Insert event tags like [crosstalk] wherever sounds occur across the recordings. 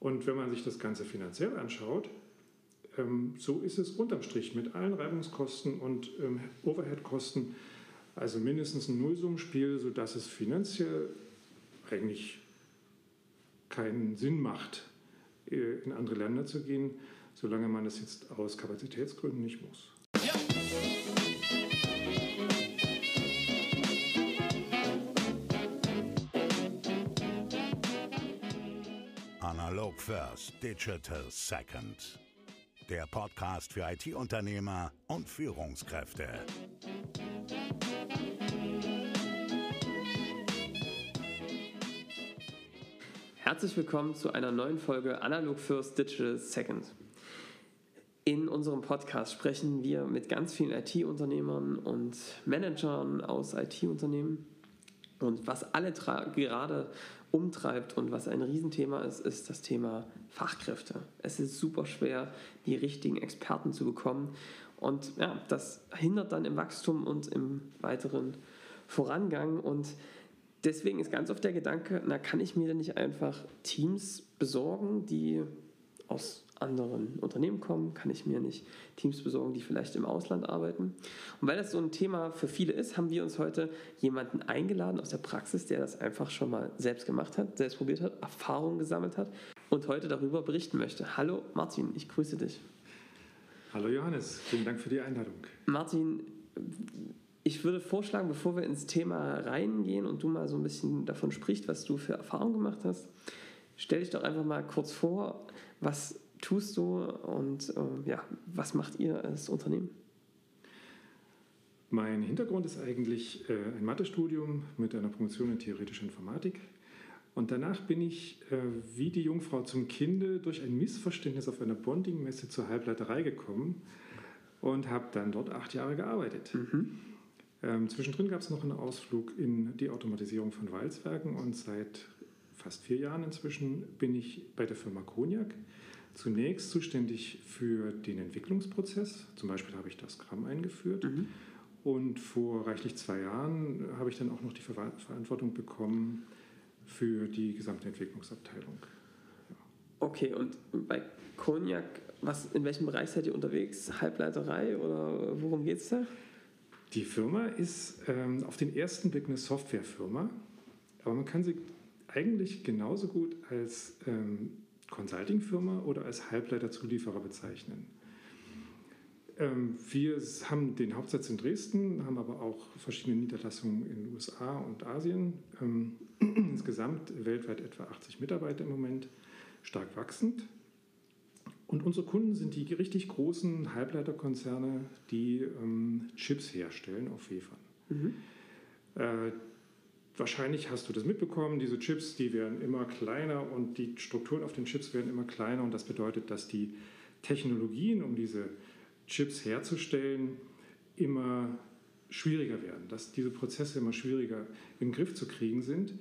Und wenn man sich das Ganze finanziell anschaut, ähm, so ist es unterm Strich mit allen Reibungskosten und ähm, Overheadkosten, also mindestens ein Nullsummenspiel, sodass es finanziell eigentlich keinen Sinn macht, äh, in andere Länder zu gehen, solange man das jetzt aus Kapazitätsgründen nicht muss. Analog First, Digital Second. Der Podcast für IT-Unternehmer und Führungskräfte. Herzlich willkommen zu einer neuen Folge Analog First, Digital Second. In unserem Podcast sprechen wir mit ganz vielen IT-Unternehmern und Managern aus IT-Unternehmen und was alle gerade umtreibt und was ein Riesenthema ist, ist das Thema Fachkräfte. Es ist super schwer, die richtigen Experten zu bekommen. Und ja, das hindert dann im Wachstum und im weiteren Vorangang. Und deswegen ist ganz oft der Gedanke, na, kann ich mir denn nicht einfach Teams besorgen, die aus anderen Unternehmen kommen, kann ich mir nicht Teams besorgen, die vielleicht im Ausland arbeiten. Und weil das so ein Thema für viele ist, haben wir uns heute jemanden eingeladen aus der Praxis, der das einfach schon mal selbst gemacht hat, selbst probiert hat, Erfahrungen gesammelt hat und heute darüber berichten möchte. Hallo Martin, ich grüße dich. Hallo Johannes, vielen Dank für die Einladung. Martin, ich würde vorschlagen, bevor wir ins Thema reingehen und du mal so ein bisschen davon sprichst, was du für Erfahrungen gemacht hast, stell dich doch einfach mal kurz vor, was tust du und äh, ja, was macht ihr als Unternehmen? Mein Hintergrund ist eigentlich äh, ein Mathestudium mit einer Promotion in theoretischer Informatik. Und danach bin ich äh, wie die Jungfrau zum Kinde durch ein Missverständnis auf einer Bonding-Messe zur Halbleiterei gekommen und habe dann dort acht Jahre gearbeitet. Mhm. Ähm, zwischendrin gab es noch einen Ausflug in die Automatisierung von Walzwerken und seit fast vier Jahren inzwischen bin ich bei der Firma Cognac zunächst zuständig für den Entwicklungsprozess. Zum Beispiel habe ich das Scrum eingeführt. Mhm. Und vor reichlich zwei Jahren habe ich dann auch noch die Ver Verantwortung bekommen für die gesamte Entwicklungsabteilung. Ja. Okay, und bei Cognac, was, in welchem Bereich seid ihr unterwegs? Halbleiterei oder worum geht es da? Die Firma ist ähm, auf den ersten Blick eine Softwarefirma, aber man kann sie eigentlich genauso gut als ähm, Consulting-Firma oder als Halbleiterzulieferer bezeichnen. Ähm, wir haben den Hauptsitz in Dresden, haben aber auch verschiedene Niederlassungen in den USA und Asien. Ähm, [clears throat] insgesamt weltweit etwa 80 Mitarbeiter im Moment, stark wachsend. Und unsere Kunden sind die richtig großen Halbleiterkonzerne, die ähm, Chips herstellen auf Wefern. Mhm. Äh, Wahrscheinlich hast du das mitbekommen, diese Chips, die werden immer kleiner und die Strukturen auf den Chips werden immer kleiner und das bedeutet, dass die Technologien, um diese Chips herzustellen, immer schwieriger werden, dass diese Prozesse immer schwieriger im Griff zu kriegen sind.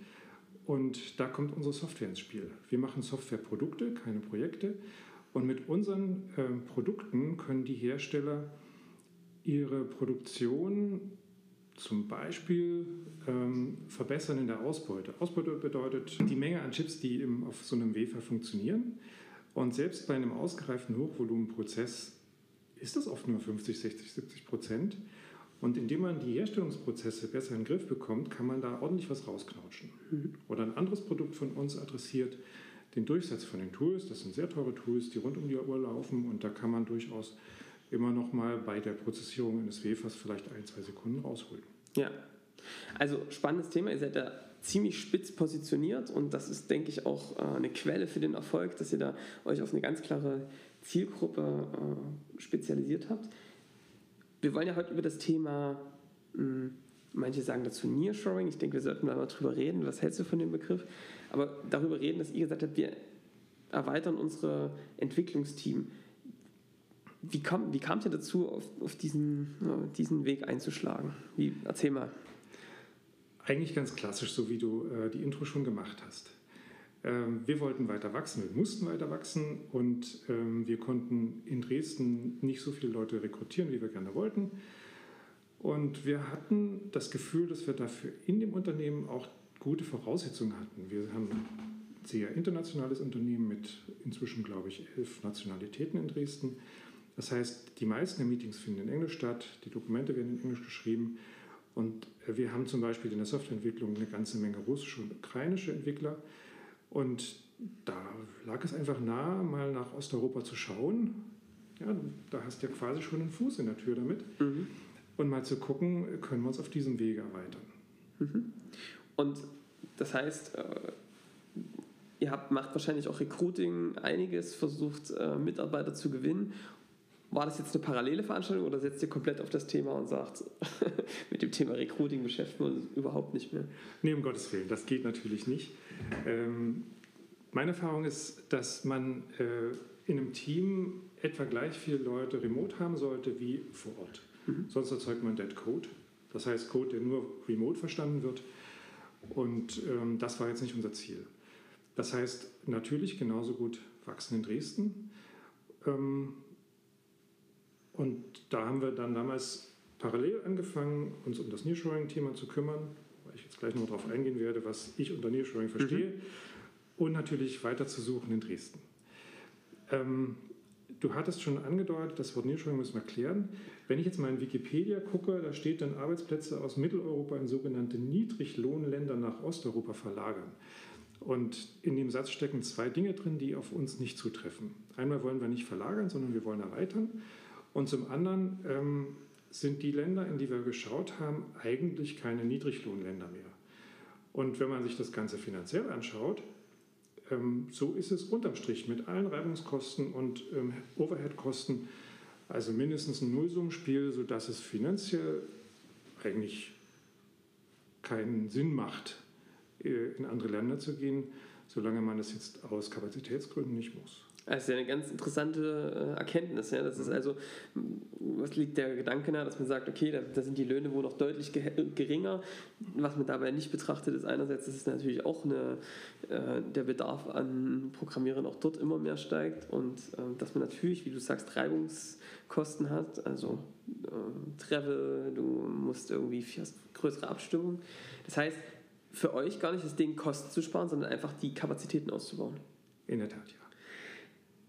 Und da kommt unsere Software ins Spiel. Wir machen Softwareprodukte, keine Projekte. Und mit unseren äh, Produkten können die Hersteller ihre Produktion zum Beispiel ähm, verbessern in der Ausbeute. Ausbeute bedeutet die Menge an Chips, die im, auf so einem Wafer funktionieren. Und selbst bei einem ausgereiften Hochvolumenprozess ist das oft nur 50, 60, 70 Prozent. Und indem man die Herstellungsprozesse besser in den Griff bekommt, kann man da ordentlich was rausknautschen. Mhm. Oder ein anderes Produkt von uns adressiert den Durchsatz von den Tools. Das sind sehr teure Tools, die rund um die Uhr laufen und da kann man durchaus immer noch mal bei der Prozessierung eines Wefers vielleicht ein, zwei Sekunden rausholen. Ja, also spannendes Thema. Ihr seid da ziemlich spitz positioniert und das ist, denke ich, auch äh, eine Quelle für den Erfolg, dass ihr da euch auf eine ganz klare Zielgruppe äh, spezialisiert habt. Wir wollen ja heute über das Thema, hm, manche sagen dazu Nearshoring, ich denke, wir sollten mal drüber reden, was hältst du von dem Begriff, aber darüber reden, dass ihr gesagt habt, wir erweitern unsere Entwicklungsteam. Wie kam, wie kam es dazu, auf, auf diesen, diesen Weg einzuschlagen? Wie, erzähl mal. Eigentlich ganz klassisch, so wie du äh, die Intro schon gemacht hast. Ähm, wir wollten weiter wachsen, wir mussten weiter wachsen und ähm, wir konnten in Dresden nicht so viele Leute rekrutieren, wie wir gerne wollten. Und wir hatten das Gefühl, dass wir dafür in dem Unternehmen auch gute Voraussetzungen hatten. Wir haben sehr internationales Unternehmen mit inzwischen, glaube ich, elf Nationalitäten in Dresden. Das heißt, die meisten der Meetings finden in Englisch statt, die Dokumente werden in Englisch geschrieben und wir haben zum Beispiel in der Softwareentwicklung eine ganze Menge russische und ukrainische Entwickler und da lag es einfach nahe, mal nach Osteuropa zu schauen. Ja, da hast du ja quasi schon einen Fuß in der Tür damit. Mhm. Und mal zu gucken, können wir uns auf diesem Wege erweitern. Mhm. Und das heißt, äh, ihr habt, macht wahrscheinlich auch Recruiting einiges, versucht äh, Mitarbeiter zu gewinnen. War das jetzt eine parallele Veranstaltung oder setzt ihr komplett auf das Thema und sagt, [laughs] mit dem Thema Recruiting beschäftigen wir uns überhaupt nicht mehr? Nee, um Gottes Willen, das geht natürlich nicht. Ähm, meine Erfahrung ist, dass man äh, in einem Team etwa gleich viele Leute remote haben sollte wie vor Ort. Mhm. Sonst erzeugt man Dead Code. Das heißt Code, der nur remote verstanden wird. Und ähm, das war jetzt nicht unser Ziel. Das heißt, natürlich genauso gut wachsen in Dresden. Ähm, und da haben wir dann damals parallel angefangen, uns um das Nearshoring-Thema zu kümmern, weil ich jetzt gleich noch darauf eingehen werde, was ich unter Nearshoring verstehe. Mhm. Und natürlich weiter zu suchen in Dresden. Ähm, du hattest schon angedeutet, das Wort Nearshoring müssen wir klären. Wenn ich jetzt mal in Wikipedia gucke, da steht dann Arbeitsplätze aus Mitteleuropa in sogenannte Niedriglohnländer nach Osteuropa verlagern. Und in dem Satz stecken zwei Dinge drin, die auf uns nicht zutreffen. Einmal wollen wir nicht verlagern, sondern wir wollen erweitern. Und zum anderen ähm, sind die Länder, in die wir geschaut haben, eigentlich keine Niedriglohnländer mehr. Und wenn man sich das Ganze finanziell anschaut, ähm, so ist es unterm Strich mit allen Reibungskosten und ähm, Overheadkosten, also mindestens ein Nullsummenspiel, sodass es finanziell eigentlich keinen Sinn macht, äh, in andere Länder zu gehen, solange man das jetzt aus Kapazitätsgründen nicht muss. Das ist ja eine ganz interessante äh, Erkenntnis. Ja? Das ist mhm. also, was liegt der Gedanke nahe, dass man sagt, okay, da, da, sind die Löhne wohl noch deutlich geringer. Was man dabei nicht betrachtet, ist einerseits, dass es natürlich auch eine, äh, der Bedarf an Programmierern auch dort immer mehr steigt und äh, dass man natürlich, wie du sagst, Reibungskosten hat, also äh, Travel, du musst irgendwie hast größere Abstimmung. Das heißt, für euch gar nicht das Ding Kosten zu sparen, sondern einfach die Kapazitäten auszubauen. In der Tat, ja.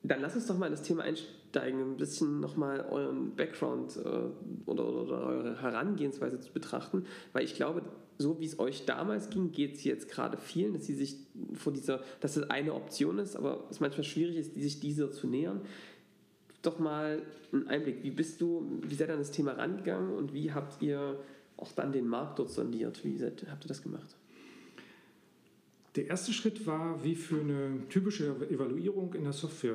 Dann lass uns doch mal in das Thema einsteigen, ein bisschen nochmal euren Background äh, oder, oder, eure Herangehensweise zu betrachten, weil ich glaube, so wie es euch damals ging, geht es jetzt gerade vielen, dass sie sich vor dieser, dass es eine Option ist, aber es manchmal schwierig ist, sich dieser zu nähern. Doch mal einen Einblick, wie bist du, wie seid ihr an das Thema rangegangen und wie habt ihr auch dann den Markt dort sondiert? Wie seid, habt ihr das gemacht? Der erste Schritt war wie für eine typische Evaluierung in der Software.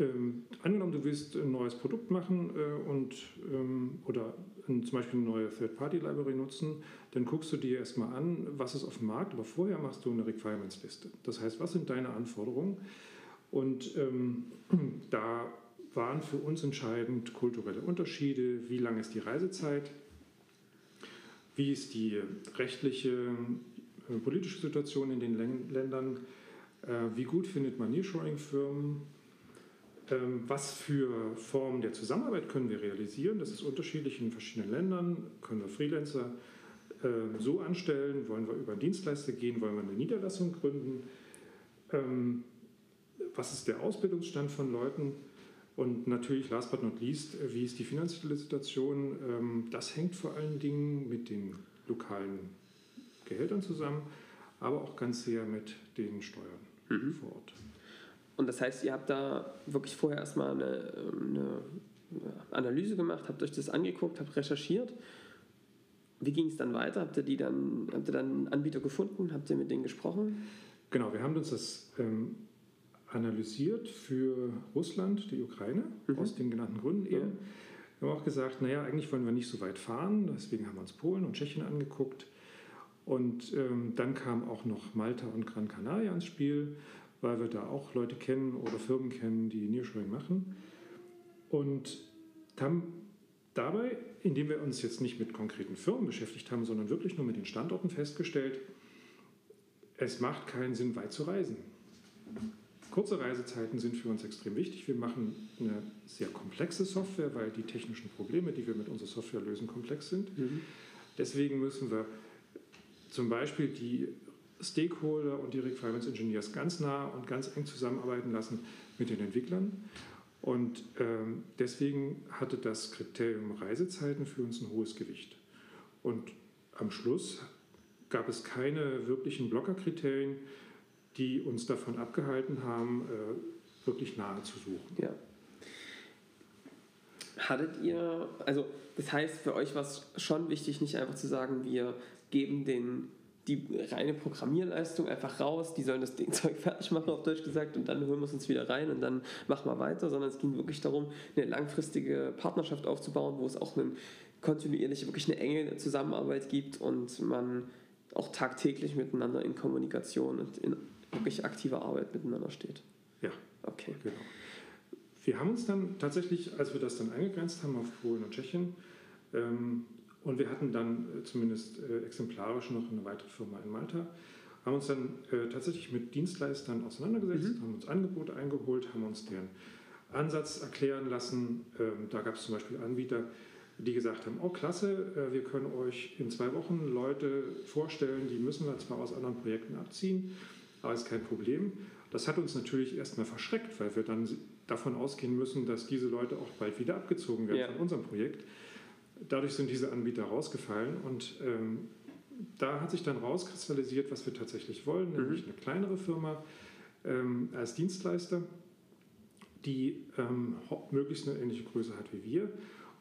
Ähm, angenommen, du willst ein neues Produkt machen äh, und, ähm, oder ein, zum Beispiel eine neue Third-Party-Library nutzen, dann guckst du dir erstmal an, was ist auf dem Markt, aber vorher machst du eine Requirements-Liste. Das heißt, was sind deine Anforderungen? Und ähm, [clears throat] da waren für uns entscheidend kulturelle Unterschiede, wie lang ist die Reisezeit, wie ist die rechtliche politische Situation in den Ländern, äh, wie gut findet man Nearshoring-Firmen, ähm, was für Formen der Zusammenarbeit können wir realisieren. Das ist unterschiedlich in verschiedenen Ländern. Können wir Freelancer ähm, so anstellen? Wollen wir über Dienstleister gehen? Wollen wir eine Niederlassung gründen? Ähm, was ist der Ausbildungsstand von Leuten? Und natürlich, last but not least, wie ist die finanzielle Situation? Das hängt vor allen Dingen mit den lokalen Gehältern zusammen, aber auch ganz sehr mit den Steuern mhm. vor Ort. Und das heißt, ihr habt da wirklich vorher erstmal eine, eine Analyse gemacht, habt euch das angeguckt, habt recherchiert. Wie ging es dann weiter? Habt ihr, die dann, habt ihr dann einen Anbieter gefunden? Habt ihr mit denen gesprochen? Genau, wir haben uns das ähm, analysiert für Russland, die Ukraine, mhm. aus den genannten Gründen eben. Ja. Wir haben auch gesagt, naja, eigentlich wollen wir nicht so weit fahren, deswegen haben wir uns Polen und Tschechien angeguckt. Und ähm, dann kam auch noch Malta und Gran Canaria ins Spiel, weil wir da auch Leute kennen oder Firmen kennen, die Nearshoring machen. Und haben dabei, indem wir uns jetzt nicht mit konkreten Firmen beschäftigt haben, sondern wirklich nur mit den Standorten festgestellt, es macht keinen Sinn, weit zu reisen. Kurze Reisezeiten sind für uns extrem wichtig. Wir machen eine sehr komplexe Software, weil die technischen Probleme, die wir mit unserer Software lösen, komplex sind. Mhm. Deswegen müssen wir zum Beispiel die Stakeholder und die Requirements Engineers ganz nah und ganz eng zusammenarbeiten lassen mit den Entwicklern. Und ähm, deswegen hatte das Kriterium Reisezeiten für uns ein hohes Gewicht. Und am Schluss gab es keine wirklichen Blockerkriterien, die uns davon abgehalten haben, äh, wirklich nahe zu suchen. Ja. Hattet ihr, also das heißt, für euch war es schon wichtig, nicht einfach zu sagen, wir geben den die reine Programmierleistung einfach raus, die sollen das [laughs] Ding Zeug fertig machen, auf Deutsch gesagt, und dann holen wir es uns wieder rein und dann machen wir weiter, sondern es ging wirklich darum, eine langfristige Partnerschaft aufzubauen, wo es auch eine kontinuierliche, wirklich eine enge Zusammenarbeit gibt und man auch tagtäglich miteinander in Kommunikation und in wirklich aktiver Arbeit miteinander steht. Ja. Okay. Genau. Wir haben uns dann tatsächlich, als wir das dann eingegrenzt haben auf Polen und Tschechien, ähm, und wir hatten dann äh, zumindest äh, exemplarisch noch eine weitere Firma in Malta, haben uns dann äh, tatsächlich mit Dienstleistern auseinandergesetzt, mhm. haben uns Angebote eingeholt, haben uns deren Ansatz erklären lassen. Ähm, da gab es zum Beispiel Anbieter, die gesagt haben, oh klasse, wir können euch in zwei Wochen Leute vorstellen, die müssen wir zwar aus anderen Projekten abziehen, aber ist kein Problem. Das hat uns natürlich erstmal verschreckt, weil wir dann davon ausgehen müssen, dass diese Leute auch bald wieder abgezogen werden ja. von unserem Projekt. Dadurch sind diese Anbieter rausgefallen und ähm, da hat sich dann rauskristallisiert, was wir tatsächlich wollen, mhm. nämlich eine kleinere Firma ähm, als Dienstleister, die ähm, möglichst eine ähnliche Größe hat wie wir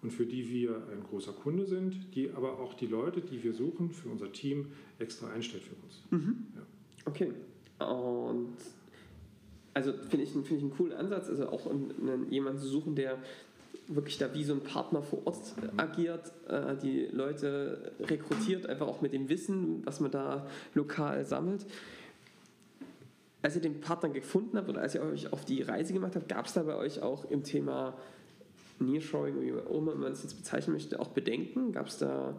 und für die wir ein großer Kunde sind, die aber auch die Leute, die wir suchen für unser Team, extra einstellt für uns. Mhm. Ja. Okay. Und also finde ich, find ich einen coolen Ansatz, also auch jemanden zu suchen, der wirklich da wie so ein Partner vor Ort agiert, äh, die Leute rekrutiert, einfach auch mit dem Wissen, was man da lokal sammelt. Als ihr den Partner gefunden habt oder als ihr euch auf die Reise gemacht habt, gab es da bei euch auch im Thema Nearshoring, wie man es jetzt bezeichnen möchte, auch Bedenken? Gab es da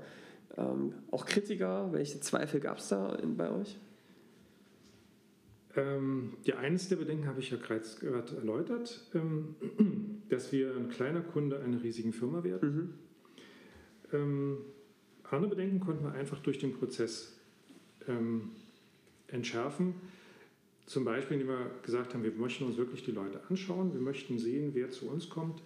ähm, auch Kritiker? Welche Zweifel gab es da in, bei euch? Ähm, ja, eines der Bedenken habe ich ja gerade erläutert, ähm, [clears throat] dass wir ein kleiner Kunde einer riesigen Firma werden. Mhm. Ähm, andere Bedenken konnten wir einfach durch den Prozess ähm, entschärfen. Zum Beispiel, indem wir gesagt haben, wir möchten uns wirklich die Leute anschauen, wir möchten sehen, wer zu uns kommt.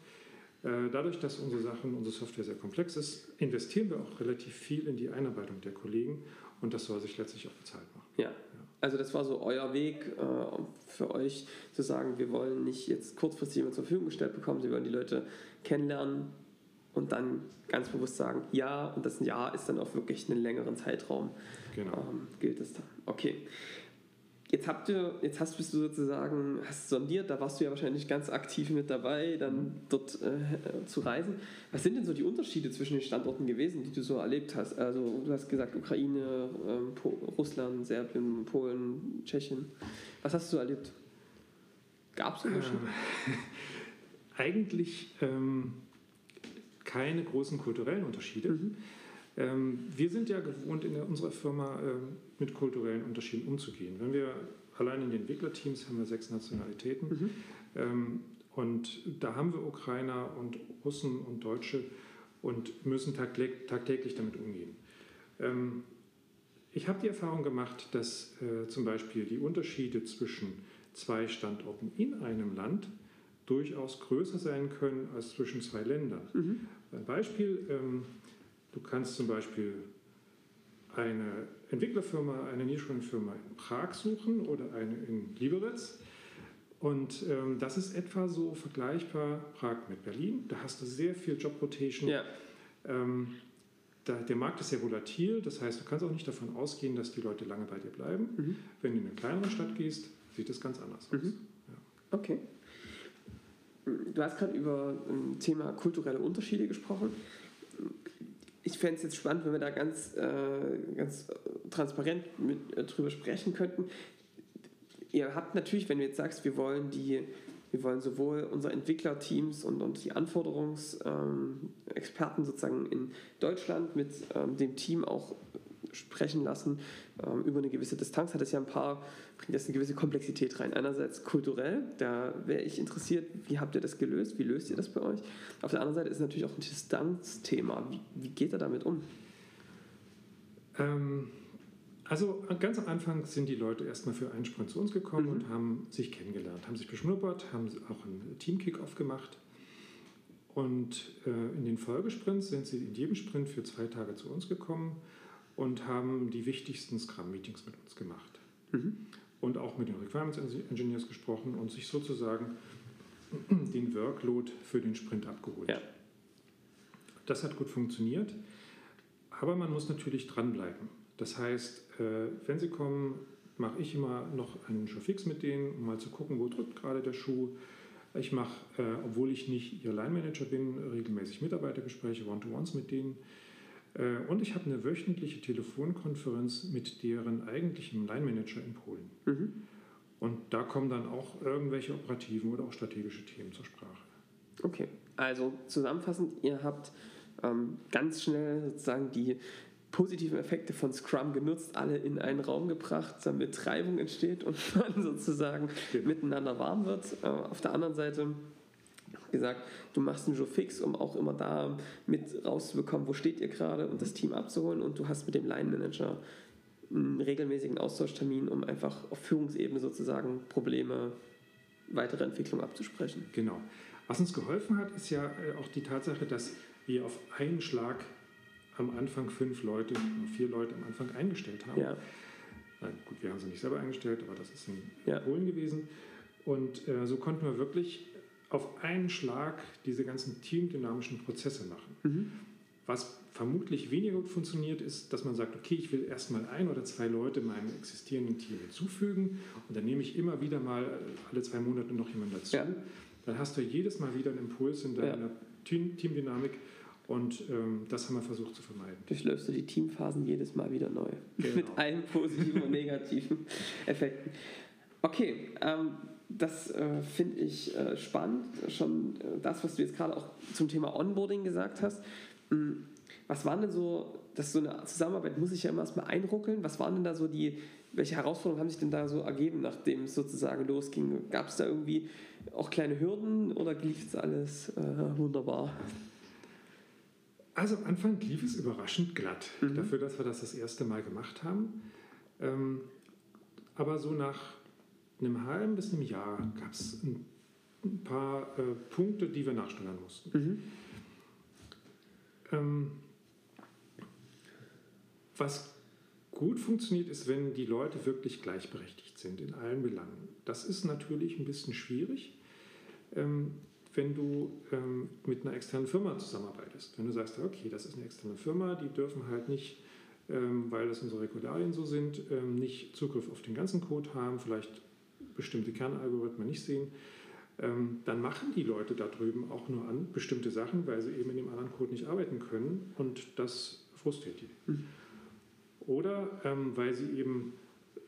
Äh, dadurch, dass unsere Sachen, unsere Software sehr komplex ist, investieren wir auch relativ viel in die Einarbeitung der Kollegen und das soll sich letztlich auch bezahlt machen. Ja. Also das war so euer Weg äh, für euch zu sagen, wir wollen nicht jetzt kurzfristig jemand zur Verfügung gestellt bekommen, wir wollen die Leute kennenlernen und dann ganz bewusst sagen, ja, und das Ja ist dann auch wirklich einen längeren Zeitraum. Genau. Ähm, gilt es dann. Okay. Jetzt habt ihr, jetzt hast bist du sozusagen, hast sondiert, da warst du ja wahrscheinlich ganz aktiv mit dabei, dann mhm. dort äh, zu reisen. Was sind denn so die Unterschiede zwischen den Standorten gewesen, die du so erlebt hast? Also du hast gesagt Ukraine, ähm, Russland, Serbien, Polen, Tschechien. Was hast du erlebt? Gab es Unterschiede? Ähm, [laughs] eigentlich ähm, keine großen kulturellen Unterschiede. Mhm. Ähm, wir sind ja gewohnt in unserer Firma ähm, mit kulturellen Unterschieden umzugehen. Wenn wir allein in den Entwicklerteams haben wir sechs Nationalitäten mhm. Ähm, und da haben wir Ukrainer und Russen und Deutsche und müssen tagtäglich damit umgehen. Ich habe die Erfahrung gemacht, dass äh, zum Beispiel die Unterschiede zwischen zwei Standorten in einem Land durchaus größer sein können als zwischen zwei Ländern. Mhm. Ein Beispiel, Du kannst zum Beispiel eine Entwicklerfirma, eine Nearshoring-Firma in Prag suchen oder eine in Liberec. Und ähm, das ist etwa so vergleichbar Prag mit Berlin. Da hast du sehr viel Job Rotation. Ja. Ähm, da, der Markt ist sehr volatil, das heißt, du kannst auch nicht davon ausgehen, dass die Leute lange bei dir bleiben. Mhm. Wenn du in eine kleinere Stadt gehst, sieht das ganz anders aus. Mhm. Ja. Okay. Du hast gerade über ein ähm, Thema kulturelle Unterschiede gesprochen ich fände es jetzt spannend, wenn wir da ganz, äh, ganz transparent mit, äh, drüber sprechen könnten. Ihr habt natürlich, wenn du jetzt sagst, wir wollen die, wir wollen sowohl unsere Entwicklerteams und, und die Anforderungsexperten ähm, sozusagen in Deutschland mit ähm, dem Team auch sprechen lassen ähm, über eine gewisse Distanz, hat es ja ein paar, bringt das eine gewisse Komplexität rein. Einerseits kulturell, da wäre ich interessiert, wie habt ihr das gelöst, wie löst ihr das bei euch? Auf der anderen Seite ist es natürlich auch ein Distanzthema. Wie, wie geht er damit um? Ähm, Also ganz am Anfang sind die Leute erstmal für einen Sprint zu uns gekommen Mhm. und haben sich kennengelernt, haben sich beschnuppert, haben auch einen Team-Kick-Off gemacht. Und äh, in den Folgesprints sind sie in jedem Sprint für zwei Tage zu uns gekommen und haben die wichtigsten Scrum-Meetings mit uns gemacht. Mhm. Und auch mit den Requirements Engineers gesprochen und sich sozusagen [clears throat] den Workload für den Sprint abgeholt. Ja. Das hat gut funktioniert, aber man muss natürlich dranbleiben. Das heißt, äh, wenn Sie kommen, mache ich immer noch einen Show fix mit denen, um mal zu gucken, wo drückt gerade der Schuh. Ich mache, äh, obwohl ich nicht Ihr Line-Manager bin, regelmäßig Mitarbeitergespräche, One-to-Ones mit denen. Äh, Und ich habe eine wöchentliche Telefonkonferenz mit deren eigentlichem Line-Manager in Polen. Mhm. Und da kommen dann auch irgendwelche operativen oder auch strategische Themen zur Sprache. Okay, also zusammenfassend, ihr habt ähm, ganz schnell sozusagen die positiven Effekte von Scrum genutzt, alle in einen Raum gebracht, damit Reibung entsteht und [laughs] man sozusagen Genau. miteinander warm wird. Äh, auf der anderen Seite gesagt, du machst einen Joe fix, um auch immer da mit rauszubekommen, wo steht ihr gerade und das Team abzuholen und du hast mit dem Line Manager einen regelmäßigen Austauschtermin, um einfach auf Führungsebene sozusagen Probleme, weitere Entwicklung abzusprechen. Genau. Was uns geholfen hat, ist ja äh, auch die Tatsache, dass wir auf einen Schlag am Anfang fünf Leute, vier Leute am Anfang eingestellt haben. Ja, Na gut, wir haben sie nicht selber eingestellt, aber das ist in Ja. Polen gewesen. Und äh, so konnten wir wirklich auf einen Schlag diese ganzen teamdynamischen Prozesse machen. Mhm. Was vermutlich weniger gut funktioniert, ist, dass man sagt, okay, ich will erstmal ein oder zwei Leute meinem existierenden Team hinzufügen und dann nehme ich immer wieder mal alle zwei Monate noch jemanden dazu. Ja. Dann hast du jedes Mal wieder einen Impuls in deiner Ja. Team Teamdynamik und ähm, das haben wir versucht zu vermeiden. durchläufst du die Teamphasen jedes Mal wieder neu. Genau. [laughs] Mit allen positiven und negativen [laughs] Effekten. Okay, ähm, das äh, finde ich äh, spannend. Schon äh, das, was du jetzt gerade auch zum Thema Onboarding gesagt hast. Hm, Was waren denn so, das so eine Zusammenarbeit muss ich ja immer erstmal einruckeln. Was waren denn da so die, welche Herausforderungen haben sich denn da so ergeben, nachdem es sozusagen losging? Gab es da irgendwie auch kleine Hürden oder lief es alles äh, wunderbar? Also am Anfang lief es überraschend glatt, Mhm. dafür, dass wir das das erste Mal gemacht haben. Ähm, aber so nach einem halben bis einem Jahr gab es ein, ein paar äh, Punkte, die wir nachsteuern mussten. Mhm. Ähm, was gut funktioniert, ist, wenn die Leute wirklich gleichberechtigt sind in allen Belangen. Das ist natürlich ein bisschen schwierig, ähm, wenn du ähm, mit einer externen Firma zusammenarbeitest. Wenn du sagst, okay, das ist eine externe Firma, die dürfen halt nicht, ähm, weil das unsere Regularien so sind, ähm, nicht Zugriff auf den ganzen Code haben, vielleicht bestimmte Kernalgorithmen nicht sehen, ähm, dann machen die Leute da drüben auch nur an bestimmte Sachen, weil sie eben in dem anderen Code nicht arbeiten können und das frustriert die. Mhm. Oder ähm, weil sie eben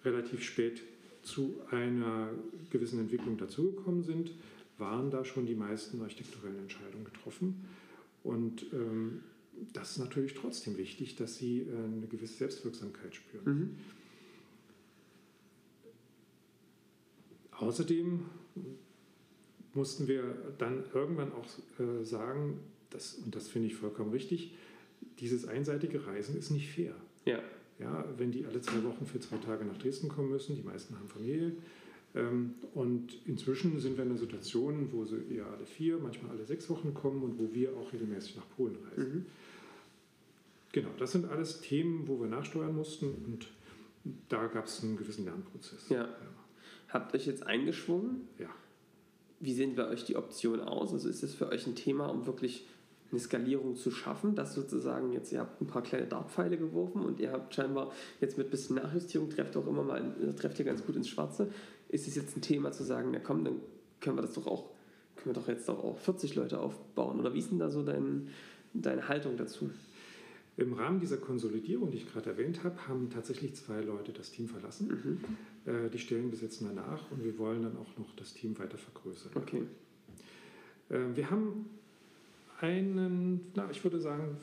relativ spät zu einer gewissen Entwicklung dazugekommen sind, waren da schon die meisten architekturellen Entscheidungen getroffen. Und ähm, das ist natürlich trotzdem wichtig, dass sie äh, eine gewisse Selbstwirksamkeit spüren. Mhm. Außerdem mussten wir dann irgendwann auch äh, sagen, dass, und das finde ich vollkommen richtig, dieses einseitige Reisen ist nicht fair. Ja. Ja, wenn die alle zwei Wochen für zwei Tage nach Dresden kommen müssen, die meisten haben Familie. Ähm, und inzwischen sind wir in einer Situation, wo sie eher alle vier, manchmal alle sechs Wochen kommen und wo wir auch regelmäßig nach Polen reisen. Mhm. Genau, das sind alles Themen, wo wir nachsteuern mussten und da gab es einen gewissen Lernprozess. Ja. Habt euch jetzt eingeschwungen? ja. Wie sehen bei euch die Optionen aus? Also ist das für euch ein Thema, um wirklich eine Skalierung zu schaffen, dass sozusagen jetzt, ihr habt ein paar kleine Dartpfeile geworfen und ihr habt scheinbar jetzt mit ein bisschen Nachjustierung, trefft auch immer mal, trefft ihr ganz gut ins Schwarze. Ist es jetzt ein Thema zu sagen, na komm, dann können wir das doch auch, können wir doch jetzt doch auch 40 Leute aufbauen? Oder wie ist denn da so dein, deine Haltung dazu? Im Rahmen dieser Konsolidierung, die ich gerade erwähnt habe, haben tatsächlich zwei Leute das Team verlassen. Mhm. Äh, die Stellen besetzen wir nach und wir wollen dann auch noch das Team weiter vergrößern. Okay. Äh, wir haben einen, na, ich würde sagen,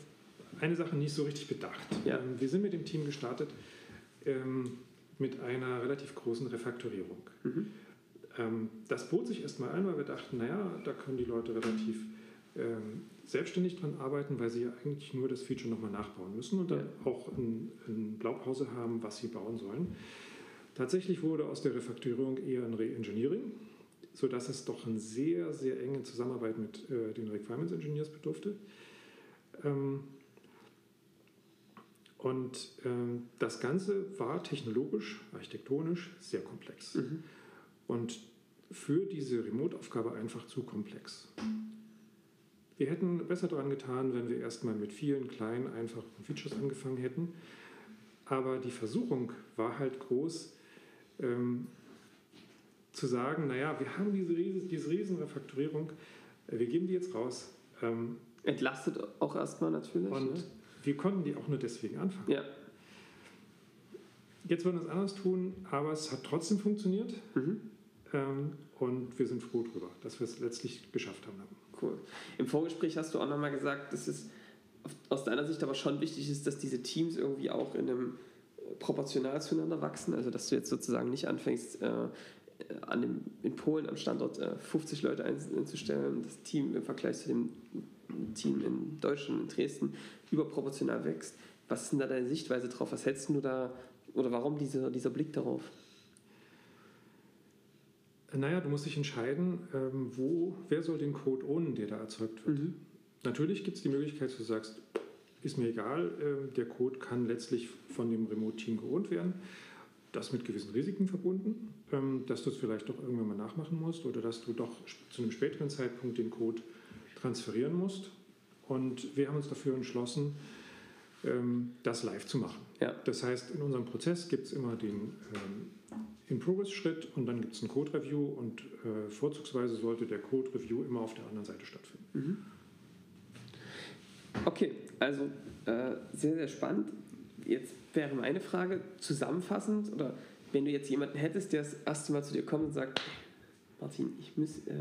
eine Sache nicht so richtig bedacht. Ja. Ähm, wir sind mit dem Team gestartet ähm, mit einer relativ großen Refaktorierung. Mhm. Ähm, das bot sich erstmal ein, weil wir dachten, naja, da können die Leute relativ ähm, selbstständig dran arbeiten, weil sie ja eigentlich nur das Feature nochmal nachbauen müssen und dann Ja. auch ein, ein Blaupause haben, was sie bauen sollen. Tatsächlich wurde aus der Refaktorierung eher ein Re-Engineering, sodass es doch eine sehr, sehr enge Zusammenarbeit mit äh, den Requirements Engineers bedurfte. Ähm, und ähm, das Ganze war technologisch, architektonisch sehr komplex. Mhm. Und für diese Remote-Aufgabe einfach zu komplex. Wir hätten besser daran getan, wenn wir erstmal mit vielen kleinen, einfachen Features angefangen hätten. Aber die Versuchung war halt groß, ähm, zu sagen, naja, wir haben diese, Ries diese riesen Refaktorierung, äh, wir geben die jetzt raus. Ähm, Entlastet auch erstmal natürlich. und ne? wir konnten die auch nur deswegen anfangen. Ja. Jetzt würden wir es anders tun, aber es hat trotzdem funktioniert. Mhm. Ähm, und wir sind froh drüber, dass wir es letztlich geschafft haben. Cool. Im Vorgespräch hast du auch nochmal gesagt, dass es aus deiner Sicht aber schon wichtig ist, dass diese Teams irgendwie auch in einem äh, proportional zueinander wachsen. Also dass du jetzt sozusagen nicht anfängst, äh, an dem, in Polen am Standort äh, 50 Leute einzustellen, das Team im Vergleich zu dem Team in Deutschland, in Dresden, überproportional wächst. Was ist denn da deine Sichtweise drauf? Was hältst du da oder warum dieser, dieser Blick darauf? Naja, du musst dich entscheiden, ähm, wo, wer soll den Code ownen, der da erzeugt wird. Mhm. Natürlich gibt es die Möglichkeit, dass du sagst, ist mir egal, ähm, der Code kann letztlich von dem Remote-Team geohnt werden. Das mit gewissen Risiken verbunden, ähm, dass du es vielleicht doch irgendwann mal nachmachen musst oder dass du doch zu einem späteren Zeitpunkt den Code transferieren musst. Und wir haben uns dafür entschlossen, ähm, das live zu machen. Ja. Das heißt, in unserem Prozess gibt es immer den In-Progress-Schritt und dann gibt es ein Code-Review und äh, vorzugsweise sollte der Code-Review immer auf der anderen Seite stattfinden. Okay, also äh, sehr, sehr spannend. Jetzt wäre meine Frage zusammenfassend, oder wenn du jetzt jemanden hättest, der das erste Mal zu dir kommt und sagt, Martin, ich muss, äh,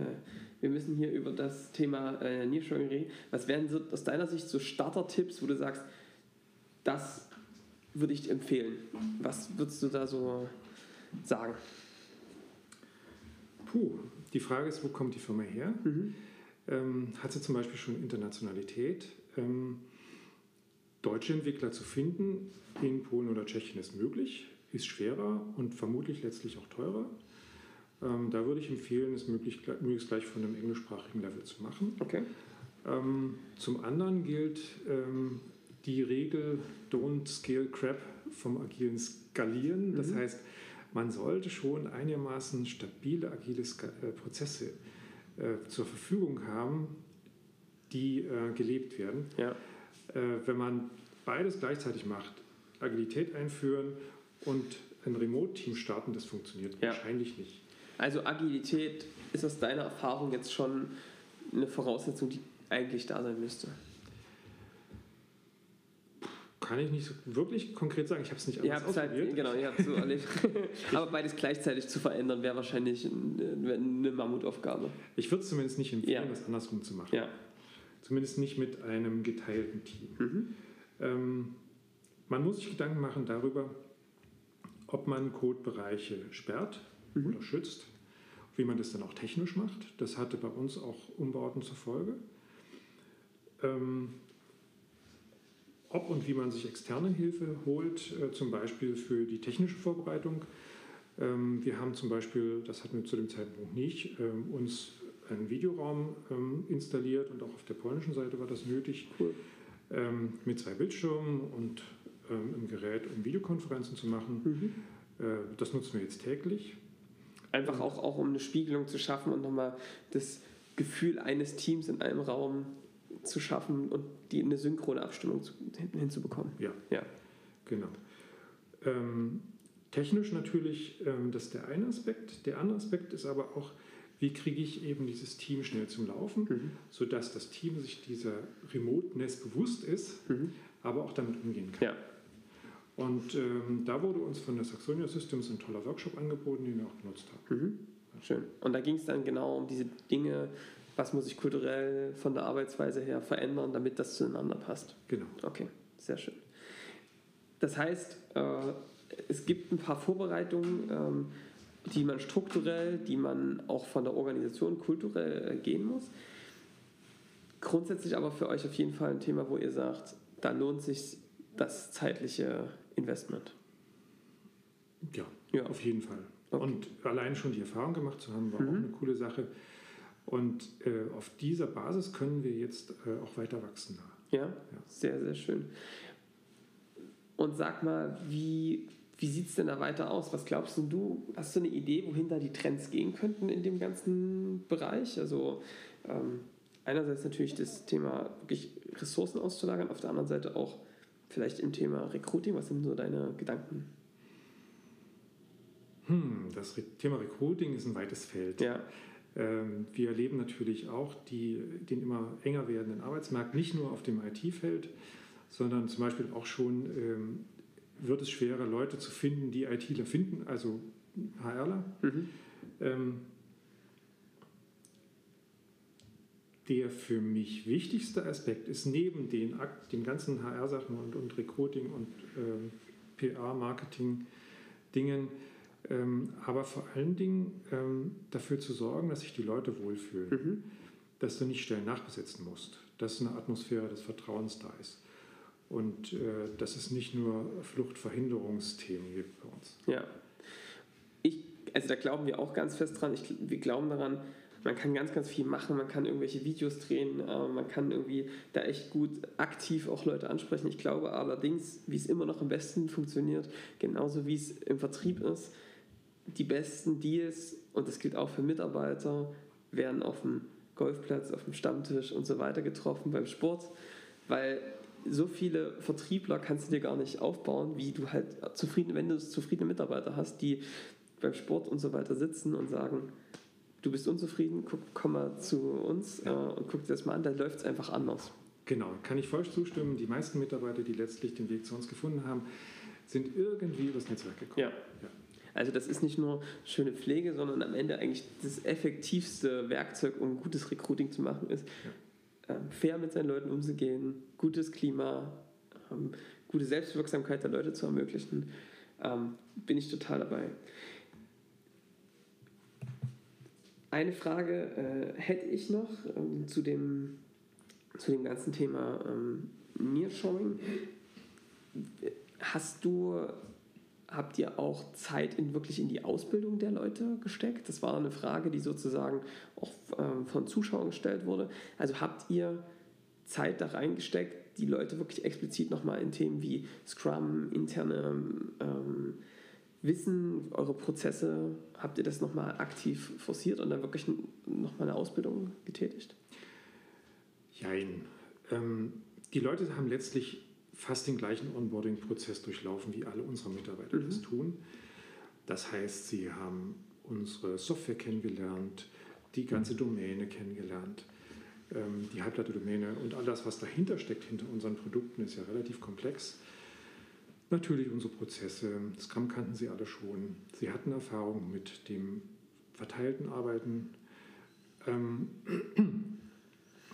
wir müssen hier über das Thema äh, Nearshoring reden. Was wären so aus deiner Sicht so Starter-Tipps, wo du sagst, das würde ich dir empfehlen? Was würdest du da so sagen? Puh, die Frage ist, wo kommt die Firma her? Mhm. Ähm, hat sie zum Beispiel schon Internationalität? Ähm, deutsche Entwickler zu finden in Polen oder Tschechien ist möglich, ist schwerer und vermutlich letztlich auch teurer. Ähm, da würde ich empfehlen, es möglichst, möglichst gleich von einem englischsprachigen Level zu machen. Okay. Ähm, zum anderen gilt ähm, die Regel Don't Scale Crap vom agilen Skalieren. Das Mhm. heißt, man sollte schon einigermaßen stabile agile äh, Prozesse äh, zur Verfügung haben, die äh, gelebt werden. Ja. Äh, wenn man beides gleichzeitig macht, Agilität einführen und ein Remote-Team starten, das funktioniert Ja. wahrscheinlich nicht. Also Agilität ist aus deiner Erfahrung jetzt schon eine Voraussetzung, die eigentlich da sein müsste. Kann ich nicht wirklich konkret sagen. Ich habe es nicht Ihr anders habt halt, genau, ihr habt so [laughs] erlebt. Aber beides gleichzeitig zu verändern, wäre wahrscheinlich eine, eine Mammutaufgabe. Ich würde es zumindest nicht empfehlen, Ja. das andersrum zu machen. Ja. Zumindest nicht mit einem geteilten Team. Mhm. Ähm, man muss sich Gedanken machen darüber, ob man Codebereiche sperrt Mhm. oder schützt, wie man das dann auch technisch macht. Das hatte bei uns auch Umbauten zur Folge. Ähm, ob und wie man sich externe Hilfe holt, äh, zum Beispiel für die technische Vorbereitung. Ähm, wir haben zum Beispiel, das hatten wir zu dem Zeitpunkt nicht, ähm, uns einen Videoraum ähm, installiert und auch auf der polnischen Seite war das nötig, Cool. mit zwei Bildschirmen und einem Gerät, um Videokonferenzen zu machen. Mhm. Äh, das nutzen wir jetzt täglich. Einfach auch, auch um eine Spiegelung zu schaffen und nochmal das Gefühl eines Teams in einem Raum zu schaffen und die eine synchrone Abstimmung zu, hin, hinzubekommen. Ja, Ja. genau. Ähm, technisch natürlich, ähm, das ist der eine Aspekt. Der andere Aspekt ist aber auch, wie kriege ich eben dieses Team schnell zum Laufen, Mhm. sodass das Team sich dieser Remoteness bewusst ist, Mhm. aber auch damit umgehen kann. Ja. Und ähm, da wurde uns von der Saxonia Systems ein toller Workshop angeboten, den wir auch genutzt haben. Mhm. Schön. Und da ging es dann genau um diese Dinge, was muss ich kulturell von der Arbeitsweise her verändern, damit das zueinander passt. Genau. Okay, sehr schön. Das heißt, äh, es gibt ein paar Vorbereitungen, ähm, die man strukturell, die man auch von der Organisation kulturell äh, gehen muss. grundsätzlich aber für euch auf jeden Fall ein Thema, wo ihr sagt, da lohnt sich das zeitliche Investment. Ja, ja. auf jeden Fall. Okay. Und allein schon die Erfahrung gemacht zu haben, war mhm. auch eine coole Sache. Und äh, auf dieser Basis können wir jetzt äh, auch weiter wachsen. Ja, ja, sehr, sehr schön. Und sag mal, wie, wie sieht es denn da weiter aus? Was glaubst du? Hast du eine Idee, wohin da die Trends gehen könnten in dem ganzen Bereich? Also ähm, einerseits natürlich das Thema wirklich Ressourcen auszulagern, auf der anderen Seite auch vielleicht im Thema Recruiting. Was sind so deine Gedanken? Hm, das Thema Recruiting ist ein weites Feld. Ja. Ähm, wir erleben natürlich auch die, den immer enger werdenden Arbeitsmarkt, nicht nur auf dem IT-Feld, sondern zum Beispiel auch schon ähm, wird es schwerer, Leute zu finden, die ITler finden, also HRler. Mhm. Ähm, der für mich wichtigste Aspekt ist neben den, den ganzen HR-Sachen und, und Recruiting und ähm, PR-Marketing-Dingen, ähm, aber vor allen Dingen ähm, dafür zu sorgen, dass sich die Leute wohlfühlen, mhm. dass du nicht Stellen nachbesetzen musst, dass eine Atmosphäre des Vertrauens da ist und äh, dass es nicht nur Fluchtverhinderungsthemen gibt bei uns. Ja, ich, also da glauben wir auch ganz fest dran. Ich, wir glauben daran, man kann ganz, ganz viel machen, man kann irgendwelche Videos drehen, äh, man kann irgendwie da echt gut aktiv auch Leute ansprechen. Ich glaube allerdings, wie es immer noch am besten funktioniert, genauso wie es im Vertrieb ist, die besten Deals, und das gilt auch für Mitarbeiter, werden auf dem Golfplatz, auf dem Stammtisch und so weiter getroffen beim Sport, weil so viele Vertriebler kannst du dir gar nicht aufbauen, wie du halt zufrieden, wenn du zufriedene Mitarbeiter hast, die beim Sport und so weiter sitzen und sagen, du bist unzufrieden, guck, komm mal zu uns ja. äh, und guck dir das mal an, da läuft es einfach anders. Genau, kann ich voll zustimmen. Die meisten Mitarbeiter, die letztlich den Weg zu uns gefunden haben, sind irgendwie übers Netzwerk gekommen. Ja. ja. Also das ist nicht nur schöne Pflege, sondern am Ende eigentlich das effektivste Werkzeug, um gutes Recruiting zu machen, ist ja. Ähm, fair mit seinen Leuten umzugehen, gutes Klima, ähm, gute Selbstwirksamkeit der Leute zu ermöglichen. Ähm, bin ich total dabei. Eine Frage äh, hätte ich noch ähm, zu, dem, zu dem ganzen Thema ähm, Nearshoring. Hast du habt ihr auch Zeit in, wirklich in die Ausbildung der Leute gesteckt? Das war eine Frage, die sozusagen auch ähm, von Zuschauern gestellt wurde. Also habt ihr Zeit da reingesteckt, die Leute wirklich explizit nochmal in Themen wie Scrum, interne ähm, Wissen, eure Prozesse, habt ihr das nochmal aktiv forciert und dann wirklich nochmal eine Ausbildung getätigt? Jein. Ähm, die Leute haben letztlich fast den gleichen Onboarding-Prozess durchlaufen, wie alle unsere Mitarbeiter mhm. das tun. Das heißt, sie haben unsere Software kennengelernt, die ganze Domäne kennengelernt, ähm, die Halbleiter-Domäne und all das, was dahinter steckt, hinter unseren Produkten, ist ja relativ komplex. Natürlich unsere Prozesse, Scrum kannten sie alle schon. Sie hatten Erfahrung mit dem verteilten Arbeiten. Ähm, [clears throat]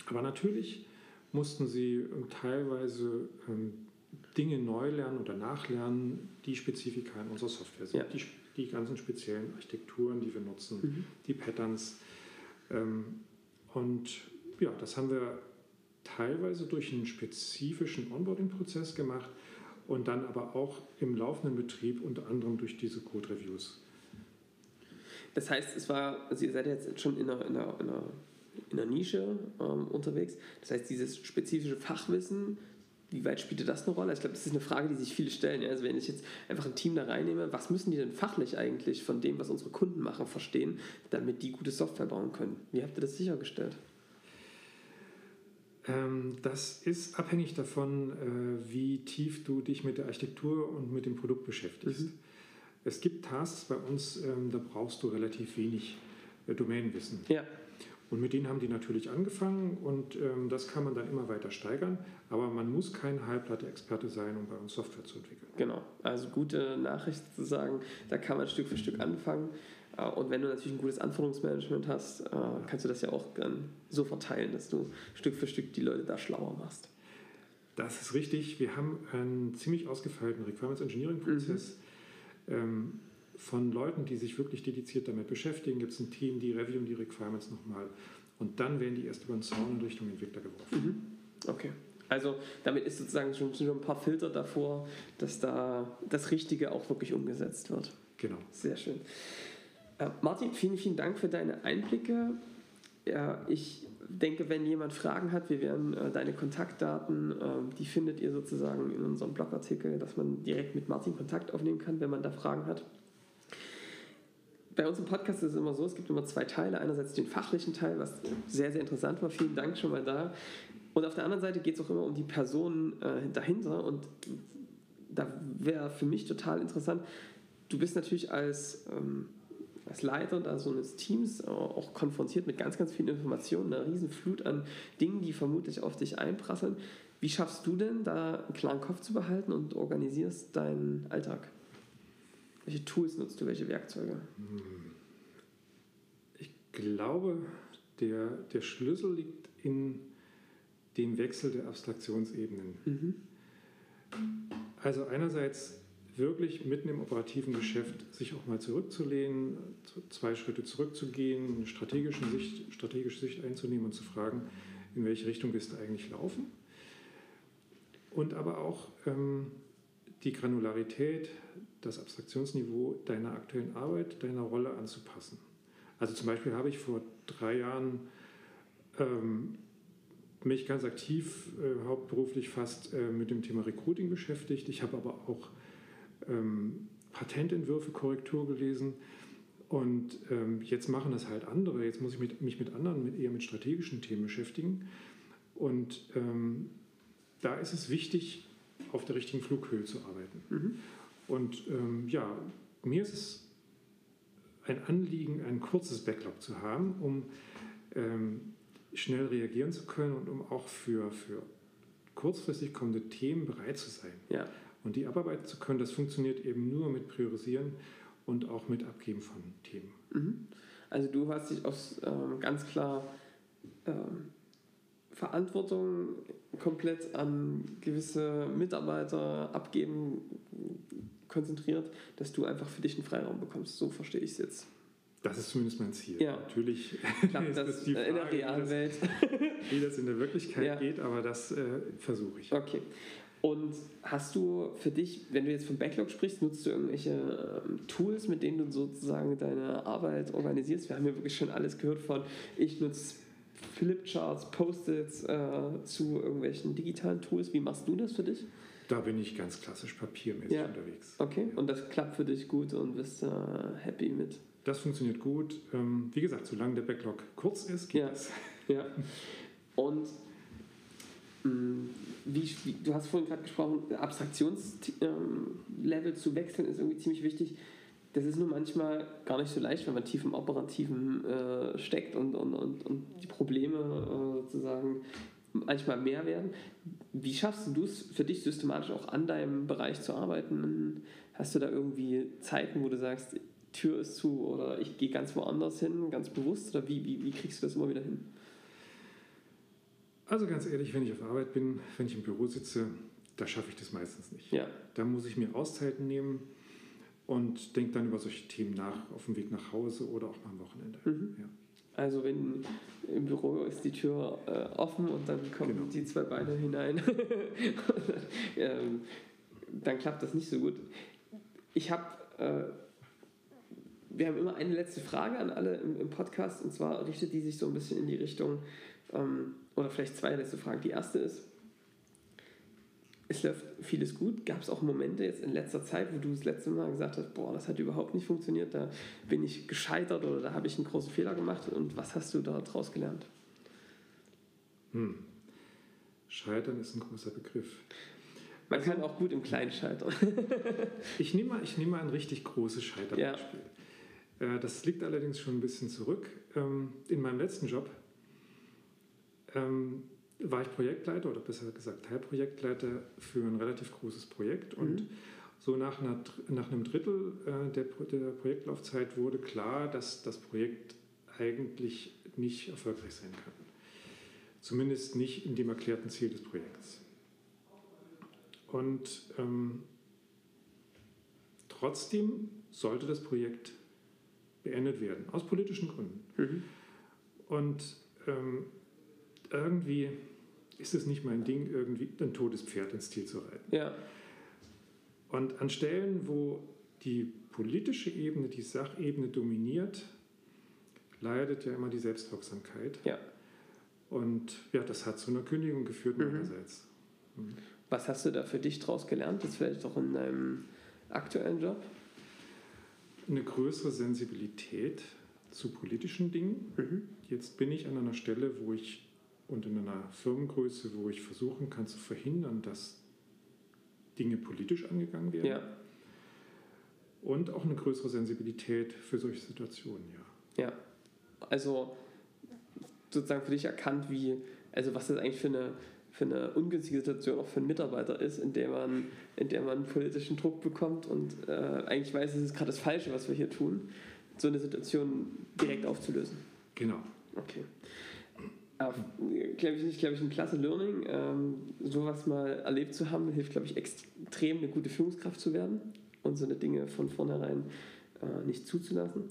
aber natürlich mussten sie ähm, teilweise ähm, Dinge neu lernen oder nachlernen, die Spezifika in unserer Software sind. Ja. Die, die, ganzen speziellen Architekturen, die wir nutzen, mhm. die Patterns. Ähm, und ja, das haben wir teilweise durch einen spezifischen Onboarding-Prozess gemacht und dann aber auch im laufenden Betrieb unter anderem durch diese Code-Reviews. Das heißt, es war, also ihr seid jetzt schon in einer, in einer, in einer in der Nische ähm, unterwegs. Das heißt, dieses spezifische Fachwissen, wie weit spielt das eine Rolle? Ich glaube, das ist eine Frage, die sich viele stellen. Also wenn ich jetzt einfach ein Team da reinnehme, was müssen die denn fachlich eigentlich von dem, was unsere Kunden machen, verstehen, damit die gute Software bauen können? Wie habt ihr das sichergestellt? Ähm, das ist abhängig davon, äh, wie tief du dich mit der Architektur und mit dem Produkt beschäftigst. Mhm. Es gibt Tasks bei uns, ähm, da brauchst du relativ wenig äh, Domänenwissen. Ja. Und mit denen haben die natürlich angefangen und ähm, das kann man dann immer weiter steigern. Aber man muss kein Halbplatte-Experte sein, um bei uns Software zu entwickeln. Genau, also gute Nachricht zu sagen, da kann man Stück für Stück anfangen. Äh, und wenn du natürlich ein gutes Anforderungsmanagement hast, äh, kannst du das ja auch dann so verteilen, dass du Stück für Stück die Leute da schlauer machst. Das ist richtig. Wir haben einen ziemlich ausgefeilten Requirements Engineering Prozess. Mhm. Ähm, von Leuten, die sich wirklich dediziert damit beschäftigen. Gibt es ein Team, die reviewen die Requirements nochmal. Und dann werden die erst über den Zaun in Richtung Entwickler geworfen. Mhm. Okay. Also damit ist sozusagen schon, schon ein paar Filter davor, dass da das Richtige auch wirklich umgesetzt wird. Genau. Sehr schön. Äh, Martin, vielen, vielen Dank für deine Einblicke. Ja, ich denke, wenn jemand Fragen hat, wir werden äh, deine Kontaktdaten, äh, die findet ihr sozusagen in unserem Blogartikel, dass man direkt mit Martin Kontakt aufnehmen kann, wenn man da Fragen hat. Bei uns im Podcast ist es immer so, es gibt immer zwei Teile. Einerseits den fachlichen Teil, was sehr, sehr interessant war. Vielen Dank schon mal da. Und auf der anderen Seite geht es auch immer um die Personen äh, dahinter. Und da wäre für mich total interessant, du bist natürlich als, ähm, als Leiter da so eines Teams auch konfrontiert mit ganz, ganz vielen Informationen, einer riesen Flut an Dingen, die vermutlich auf dich einprasseln. Wie schaffst du denn, da einen klaren Kopf zu behalten und organisierst deinen Alltag? Welche Tools nutzt du, welche Werkzeuge? Ich glaube, der, der Schlüssel liegt in dem Wechsel der Abstraktionsebenen. Mhm. Also einerseits wirklich mitten im operativen Geschäft sich auch mal zurückzulehnen, zwei Schritte zurückzugehen, eine strategische Sicht, strategische Sicht einzunehmen und zu fragen, in welche Richtung wirst du eigentlich laufen. Und aber auch ähm, die Granularität, das Abstraktionsniveau deiner aktuellen Arbeit, deiner Rolle anzupassen. Also zum Beispiel habe ich vor drei Jahren ähm, mich ganz aktiv, äh, hauptberuflich fast äh, mit dem Thema Recruiting beschäftigt. Ich habe aber auch ähm, Patententwürfe, Korrektur gelesen. Und ähm, jetzt machen das halt andere. Jetzt muss ich mit, mich mit anderen, mit, eher mit strategischen Themen beschäftigen. Und ähm, da ist es wichtig, auf der richtigen Flughöhe zu arbeiten. Mhm. Und ähm, ja, mir ist es ein Anliegen, ein kurzes Backlog zu haben, um ähm, schnell reagieren zu können und um auch für, für kurzfristig kommende Themen bereit zu sein. Ja. Und die abarbeiten zu können, das funktioniert eben nur mit Priorisieren und auch mit Abgeben von Themen. Mhm. Also du hast dich aus ähm, ganz klar ähm, Verantwortung komplett an gewisse Mitarbeiter abgeben konzentriert, dass du einfach für dich einen Freiraum bekommst. So verstehe ich es jetzt. Das ist zumindest mein Ziel. Ja. Natürlich Klappt [laughs] das, das die Frage, in der realen wie Welt. [laughs] wie das in der Wirklichkeit ja. geht, aber das äh, versuche ich. Okay. Und hast du für dich, wenn du jetzt vom Backlog sprichst, nutzt du irgendwelche ähm, Tools, mit denen du sozusagen deine Arbeit organisierst? Wir haben ja wirklich schon alles gehört von, ich nutze Flipcharts, Post-its äh, zu irgendwelchen digitalen Tools. Wie machst du das für dich? Da bin ich ganz klassisch papiermäßig ja. unterwegs. Okay, und das klappt für dich gut und bist äh, happy mit? Das funktioniert gut. Ähm, wie gesagt, solange der Backlog kurz ist, geht ja. es. Ja. Und mm, wie, wie, du hast vorhin gerade gesprochen, Abstraktionslevel ähm, zu wechseln ist irgendwie ziemlich wichtig. Das ist nur manchmal gar nicht so leicht, wenn man tief im Operativen äh, steckt und, und, und, und die Probleme äh, sozusagen manchmal mehr werden. Wie schaffst du es für dich systematisch auch an deinem Bereich zu arbeiten? Hast du da irgendwie Zeiten, wo du sagst, Tür ist zu oder ich gehe ganz woanders hin, ganz bewusst? Oder wie, wie, wie kriegst du das immer wieder hin? Also ganz ehrlich, wenn ich auf Arbeit bin, wenn ich im Büro sitze, da schaffe ich das meistens nicht. Ja. Da muss ich mir Auszeiten nehmen und denke dann über solche Themen nach, auf dem Weg nach Hause oder auch mal am Wochenende. Mhm. Ja. Also wenn im Büro ist die Tür äh, offen und dann kommen genau. die zwei Beine hinein, [laughs] ähm, dann klappt das nicht so gut. Ich habe, äh, wir haben immer eine letzte Frage an alle im, im, Podcast und zwar richtet die sich so ein bisschen in die Richtung, ähm, oder vielleicht zwei letzte Fragen. Die erste ist, es läuft vieles gut. Gab es auch Momente jetzt in letzter Zeit, wo du das letzte Mal gesagt hast, boah, das hat überhaupt nicht funktioniert, da bin ich gescheitert oder da habe ich einen großen Fehler gemacht und was hast du daraus gelernt? Hm. Scheitern ist ein großer Begriff. Man also, kann auch gut im Kleinen scheitern. [laughs] ich nehme mal, nehm mal ein richtig großes Scheiterbeispiel. Ja. Äh, das liegt allerdings schon ein bisschen zurück. Ähm, in meinem letzten Job ähm, war ich Projektleiter oder besser gesagt Teilprojektleiter für ein relativ großes Projekt und mhm. so nach, einer, nach einem Drittel äh, der, der Projektlaufzeit wurde klar, dass das Projekt eigentlich nicht erfolgreich sein kann. Zumindest nicht in dem erklärten Ziel des Projekts. Und ähm, trotzdem sollte das Projekt beendet werden, aus politischen Gründen. Mhm. Und ähm, irgendwie ist es nicht mein Ding, irgendwie ein totes Pferd ins Ziel zu reiten. Ja. Und an Stellen, wo die politische Ebene, die Sachebene dominiert, leidet ja immer die Selbstwirksamkeit. Ja. Und ja, das hat zu einer Kündigung geführt Mhm. meinerseits. Mhm. Was hast du da für dich draus gelernt? Das vielleicht auch in deinem aktuellen Job? Eine größere Sensibilität zu politischen Dingen. Mhm. Jetzt bin ich an einer Stelle, wo ich und in einer Firmengröße, wo ich versuchen kann zu verhindern, dass Dinge politisch angegangen werden. Ja. Und auch eine größere Sensibilität für solche Situationen, ja. Ja. Also sozusagen für dich erkannt, wie, also was das eigentlich für eine, für eine ungünstige Situation auch für einen Mitarbeiter ist, in der man, in der man politischen Druck bekommt und äh, eigentlich weiß, es ist gerade das Falsche, was wir hier tun, so eine Situation direkt aufzulösen. Genau. Okay. Glaube ich, glaube ich, ein klasse Learning. Ähm, sowas mal erlebt zu haben, hilft, glaube ich, extrem, eine gute Führungskraft zu werden und so eine Dinge von vornherein äh, nicht zuzulassen.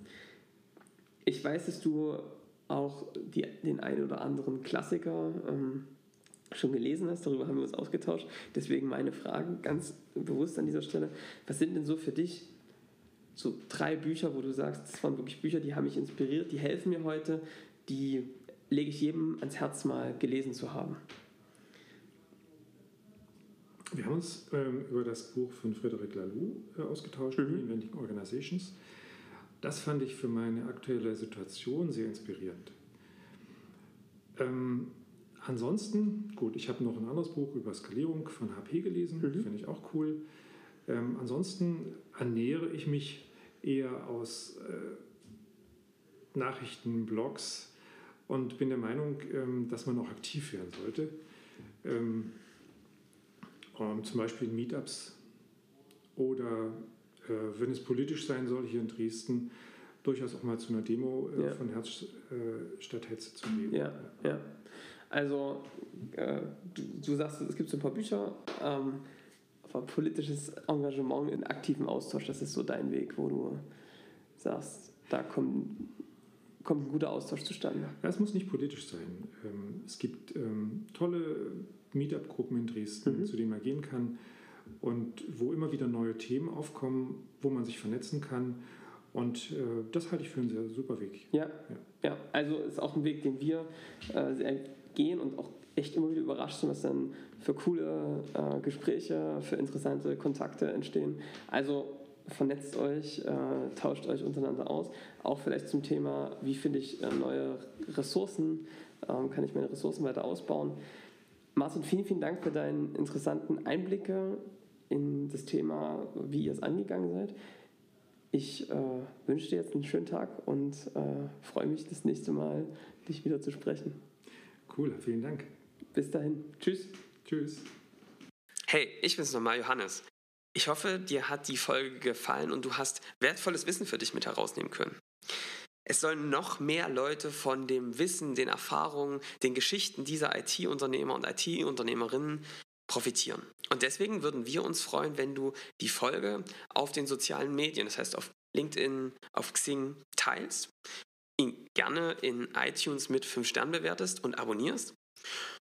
Ich weiß, dass du auch die, den einen oder anderen Klassiker ähm, schon gelesen hast, darüber haben wir uns ausgetauscht. Deswegen meine Frage ganz bewusst an dieser Stelle. Was sind denn so für dich so drei Bücher, wo du sagst, das waren wirklich Bücher, die haben mich inspiriert, die helfen mir heute, die lege ich jedem ans Herz, mal gelesen zu haben. Wir haben uns ähm, über das Buch von Frederic Laloux äh, ausgetauscht, Mhm. Inventing Organizations. Das fand ich für meine aktuelle Situation sehr inspirierend. Ähm, ansonsten, gut, ich habe noch ein anderes Buch über Skalierung von HP gelesen, Mhm. finde ich auch cool. Ähm, ansonsten ernähre ich mich eher aus äh, Nachrichten, Blogs und bin der Meinung, ähm, dass man auch aktiv werden sollte. Ähm, ähm, zum Beispiel in Meetups oder äh, wenn es politisch sein soll, hier in Dresden, durchaus auch mal zu einer Demo äh, Ja. von Herz äh, statt Hetze zu gehen. Ja, ja. Also, du, sagst, es gibt so ein paar Bücher, aber politisches Engagement in aktivem Austausch, das ist so dein Weg, wo du sagst, da kommt, kommt ein guter Austausch zustande. Ja, es muss nicht politisch sein. Ähm, es gibt ähm, tolle Meetup-Gruppen in Dresden, Mhm. zu denen man gehen kann und wo immer wieder neue Themen aufkommen, wo man sich vernetzen kann. Und äh, das halte ich für einen sehr super Weg. Ja, ja. also ist auch ein Weg, den wir äh, sehr gehen und auch echt immer wieder überrascht sind, was dann für coole äh, Gespräche, für interessante Kontakte entstehen. Also vernetzt euch, äh, tauscht euch untereinander aus. Auch vielleicht zum Thema, wie finde ich äh, neue Ressourcen, ähm, kann ich meine Ressourcen weiter ausbauen. Martin, vielen, vielen Dank für deinen interessanten Einblicke in das Thema, wie ihr es angegangen seid. Ich äh, wünsche dir jetzt einen schönen Tag und äh, freue mich, das nächste Mal dich wieder zu sprechen. Cool, vielen Dank. Bis dahin. Tschüss. Tschüss. Hey, ich bin's nochmal, Johannes. Ich hoffe, dir hat die Folge gefallen und du hast wertvolles Wissen für dich mit herausnehmen können. Es sollen noch mehr Leute von dem Wissen, den Erfahrungen, den Geschichten dieser IT-Unternehmer und IT-Unternehmerinnen profitieren. Und deswegen würden wir uns freuen, wenn du die Folge auf den sozialen Medien, das heißt auf LinkedIn, auf Xing teilst, ihn gerne in iTunes mit 5 Sternen bewertest und abonnierst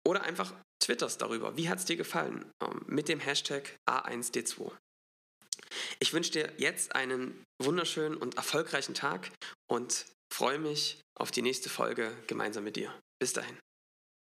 oder einfach twitterst darüber. Wie hat es dir gefallen? Ähm, Mit dem Hashtag A1D2. Ich wünsche dir jetzt einen wunderschönen und erfolgreichen Tag und freue mich auf die nächste Folge gemeinsam mit dir. Bis dahin.